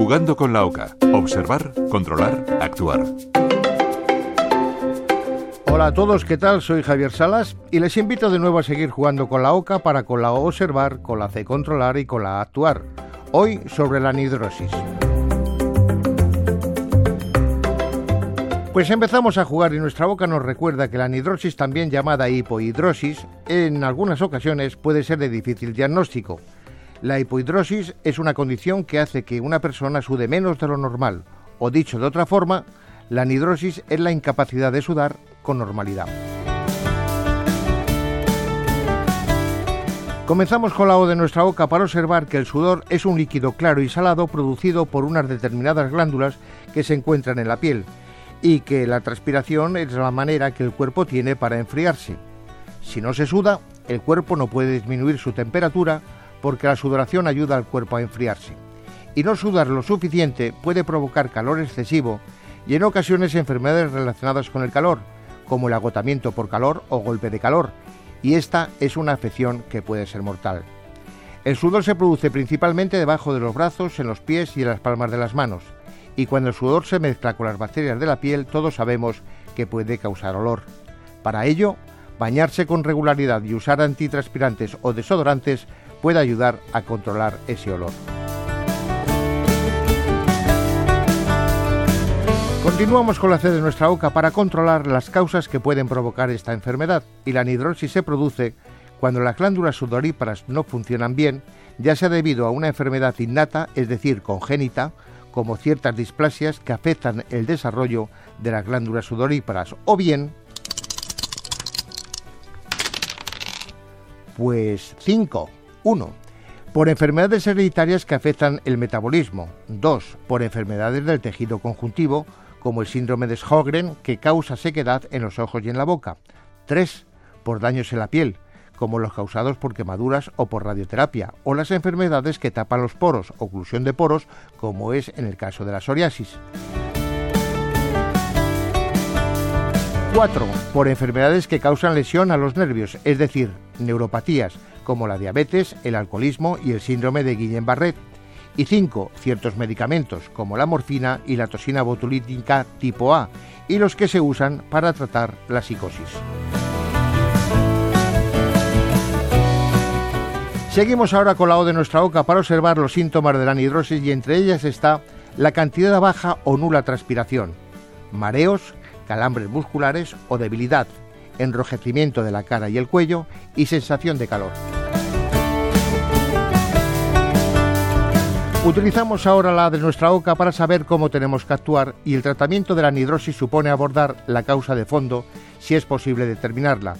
Jugando con la OCA. Observar, controlar, actuar. Hola a todos, ¿qué tal? Soy Javier Salas y les invito de nuevo a seguir jugando con la OCA para con la observar, con la C controlar y con la actuar. Hoy sobre la anhidrosis. Pues empezamos a jugar y nuestra boca nos recuerda que la anhidrosis, también llamada hipohidrosis, en algunas ocasiones puede ser de difícil diagnóstico. La hipohidrosis es una condición que hace que una persona sude menos de lo normal, o dicho de otra forma, la anhidrosis es la incapacidad de sudar con normalidad. Comenzamos con la O de nuestra boca para observar que el sudor es un líquido claro y salado producido por unas determinadas glándulas que se encuentran en la piel y que la transpiración es la manera que el cuerpo tiene para enfriarse. Si no se suda, el cuerpo no puede disminuir su temperatura porque la sudoración ayuda al cuerpo a enfriarse. Y no sudar lo suficiente puede provocar calor excesivo y en ocasiones enfermedades relacionadas con el calor, como el agotamiento por calor o golpe de calor, y esta es una afección que puede ser mortal. El sudor se produce principalmente debajo de los brazos, en los pies y en las palmas de las manos, y cuando el sudor se mezcla con las bacterias de la piel todos sabemos que puede causar olor. Para ello, bañarse con regularidad y usar antitranspirantes o desodorantes puede ayudar a controlar ese olor. Continuamos con la C de nuestra boca para controlar las causas que pueden provocar esta enfermedad y la anhidrosis se produce cuando las glándulas sudoríparas no funcionan bien, ya sea debido a una enfermedad innata, es decir, congénita, como ciertas displasias que afectan el desarrollo de las glándulas sudoríparas, o bien, pues 5 1. Por enfermedades hereditarias que afectan el metabolismo. 2. Por enfermedades del tejido conjuntivo, como el síndrome de Sjögren, que causa sequedad en los ojos y en la boca. 3. Por daños en la piel, como los causados por quemaduras o por radioterapia, o las enfermedades que tapan los poros, oclusión de poros, como es en el caso de la psoriasis. 4. Por enfermedades que causan lesión a los nervios, es decir, neuropatías, como la diabetes, el alcoholismo y el síndrome de Guillain-Barré. Y 5. Ciertos medicamentos, como la morfina y la toxina botulínica tipo A, y los que se usan para tratar la psicosis. Seguimos ahora con la O de nuestra boca para observar los síntomas de la anhidrosis y entre ellas está la cantidad baja o nula transpiración, mareos, calambres musculares o debilidad, enrojecimiento de la cara y el cuello y sensación de calor. Utilizamos ahora la de nuestra boca para saber cómo tenemos que actuar y el tratamiento de la anhidrosis supone abordar la causa de fondo si es posible determinarla.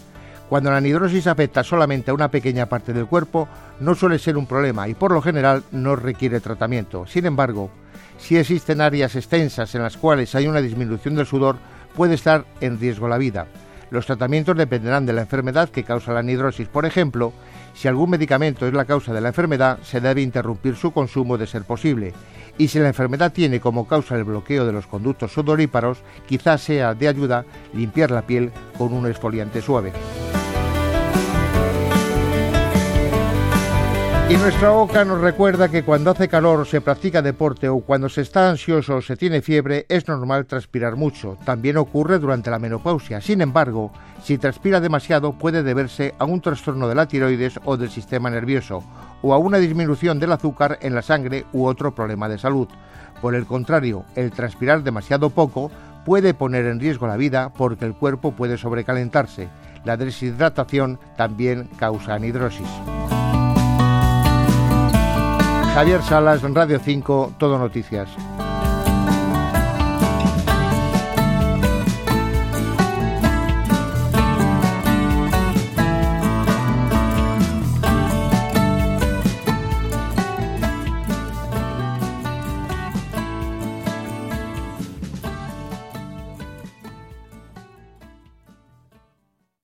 Cuando la anhidrosis afecta solamente a una pequeña parte del cuerpo, no suele ser un problema y por lo general no requiere tratamiento. Sin embargo, si existen áreas extensas en las cuales hay una disminución del sudor, puede estar en riesgo la vida. Los tratamientos dependerán de la enfermedad que causa la anhidrosis. Por ejemplo, si algún medicamento es la causa de la enfermedad, se debe interrumpir su consumo de ser posible. Y si la enfermedad tiene como causa el bloqueo de los conductos sudoríparos, quizás sea de ayuda limpiar la piel con un exfoliante suave. Y nuestra boca nos recuerda que cuando hace calor, se practica deporte o cuando se está ansioso o se tiene fiebre, es normal transpirar mucho. También ocurre durante la menopausia. Sin embargo, si transpira demasiado puede deberse a un trastorno de la tiroides o del sistema nervioso, o a una disminución del azúcar en la sangre u otro problema de salud. Por el contrario, el transpirar demasiado poco puede poner en riesgo la vida porque el cuerpo puede sobrecalentarse. La deshidratación también causa anhidrosis. Javier Salas, Radio 5, Todo Noticias.